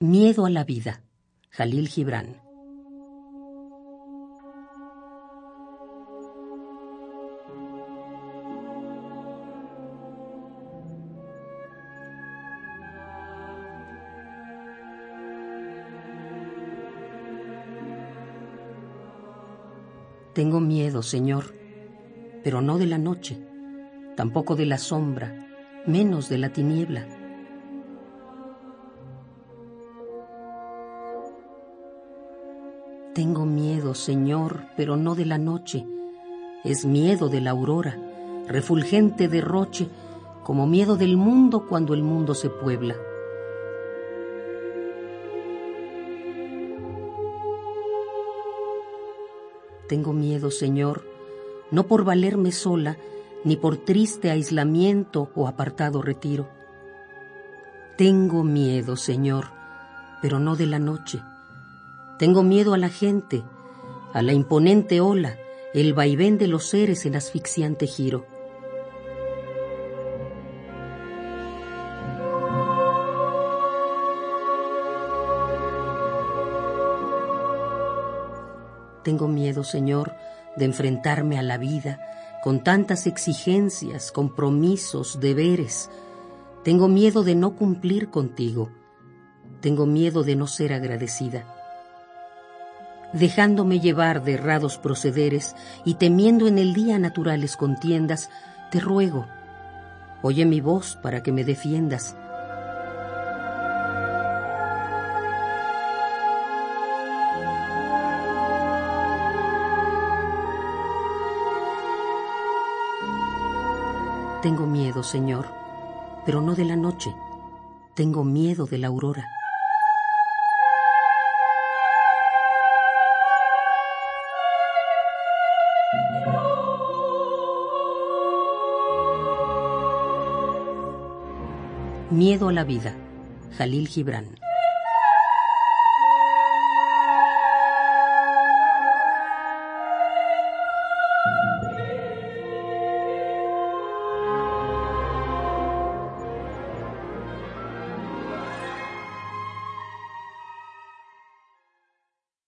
Miedo a la vida. Jalil Gibran. Tengo miedo, Señor, pero no de la noche, tampoco de la sombra, menos de la tiniebla. Tengo miedo, Señor, pero no de la noche, es miedo de la aurora, refulgente derroche, como miedo del mundo cuando el mundo se puebla. Tengo miedo, Señor, no por valerme sola, ni por triste aislamiento o apartado retiro. Tengo miedo, Señor, pero no de la noche. Tengo miedo a la gente, a la imponente ola, el vaivén de los seres en asfixiante giro. Tengo miedo, Señor, de enfrentarme a la vida con tantas exigencias, compromisos, deberes. Tengo miedo de no cumplir contigo. Tengo miedo de no ser agradecida. Dejándome llevar de errados procederes y temiendo en el día naturales contiendas, te ruego, oye mi voz para que me defiendas Tengo miedo, Señor, pero no de la noche. Tengo miedo de la aurora. Miedo a la vida. Jalil Gibran.